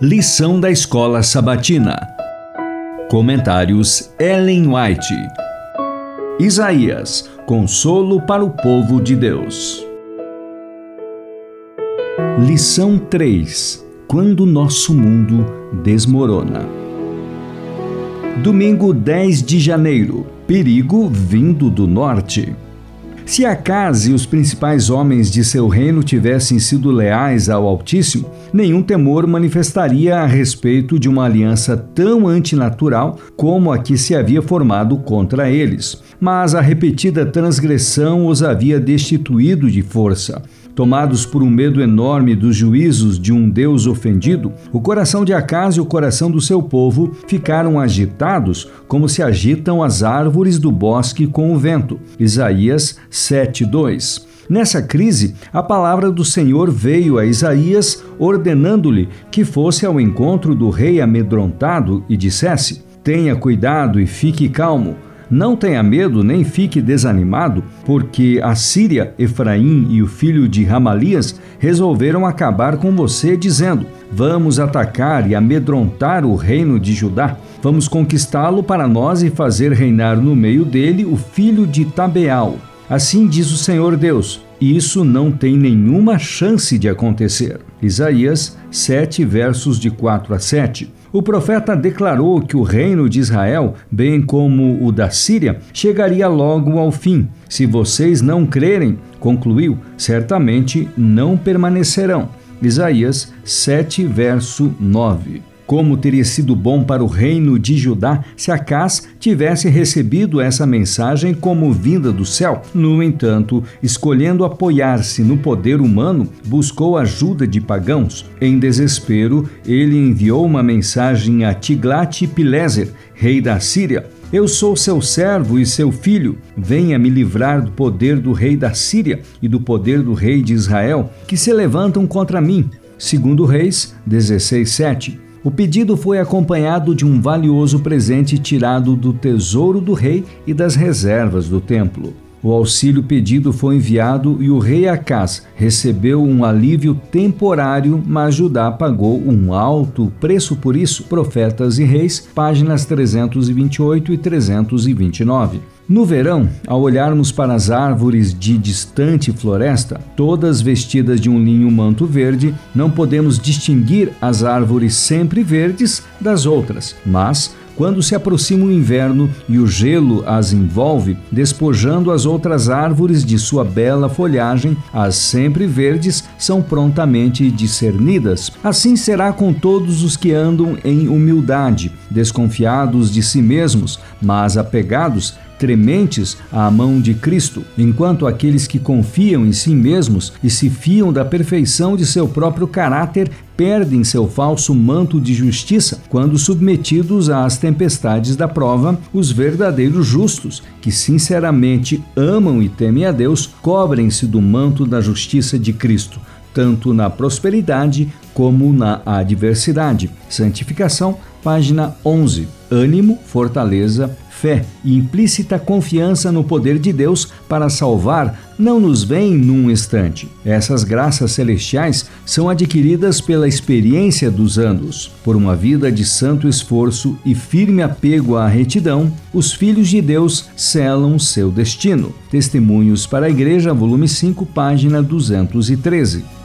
Lição da Escola Sabatina. Comentários Ellen White. Isaías, consolo para o povo de Deus. Lição 3. Quando nosso mundo desmorona. Domingo 10 de janeiro. Perigo vindo do norte. Se Acas e os principais homens de seu reino tivessem sido leais ao Altíssimo, nenhum temor manifestaria a respeito de uma aliança tão antinatural como a que se havia formado contra eles. Mas a repetida transgressão os havia destituído de força. Tomados por um medo enorme dos juízos de um Deus ofendido, o coração de Acas e o coração do seu povo ficaram agitados como se agitam as árvores do bosque com o vento. Isaías 7:2. Nessa crise, a palavra do Senhor veio a Isaías, ordenando-lhe que fosse ao encontro do rei amedrontado e dissesse: Tenha cuidado e fique calmo não tenha medo nem fique desanimado, porque a Síria, Efraim e o filho de Ramalias resolveram acabar com você, dizendo: Vamos atacar e amedrontar o reino de Judá. Vamos conquistá-lo para nós e fazer reinar no meio dele o filho de Tabeal. Assim diz o Senhor Deus: isso não tem nenhuma chance de acontecer. Isaías 7, versos de 4 a 7. O profeta declarou que o reino de Israel, bem como o da Síria, chegaria logo ao fim. Se vocês não crerem, concluiu, certamente não permanecerão. Isaías 7, verso 9. Como teria sido bom para o reino de Judá se Acás tivesse recebido essa mensagem como vinda do céu. No entanto, escolhendo apoiar-se no poder humano, buscou ajuda de pagãos. Em desespero, ele enviou uma mensagem a Tiglat-Pileser, rei da Síria. Eu sou seu servo e seu filho. Venha me livrar do poder do rei da Síria e do poder do rei de Israel, que se levantam contra mim. Segundo Reis 16:7. O pedido foi acompanhado de um valioso presente tirado do tesouro do rei e das reservas do templo. O auxílio pedido foi enviado e o rei Acás recebeu um alívio temporário, mas Judá pagou um alto preço por isso. Profetas e Reis, páginas 328 e 329. No verão, ao olharmos para as árvores de distante floresta, todas vestidas de um linho manto verde, não podemos distinguir as árvores sempre verdes das outras, mas quando se aproxima o inverno e o gelo as envolve, despojando as outras árvores de sua bela folhagem, as sempre verdes são prontamente discernidas. Assim será com todos os que andam em humildade, desconfiados de si mesmos, mas apegados trementes à mão de Cristo, enquanto aqueles que confiam em si mesmos e se fiam da perfeição de seu próprio caráter perdem seu falso manto de justiça quando submetidos às tempestades da prova, os verdadeiros justos, que sinceramente amam e temem a Deus, cobrem-se do manto da justiça de Cristo tanto na prosperidade como na adversidade. Santificação, página 11. Ânimo, fortaleza, fé e implícita confiança no poder de Deus para salvar não nos vem num instante. Essas graças celestiais são adquiridas pela experiência dos anos. Por uma vida de santo esforço e firme apego à retidão, os filhos de Deus selam seu destino. Testemunhos para a Igreja, volume 5, página 213.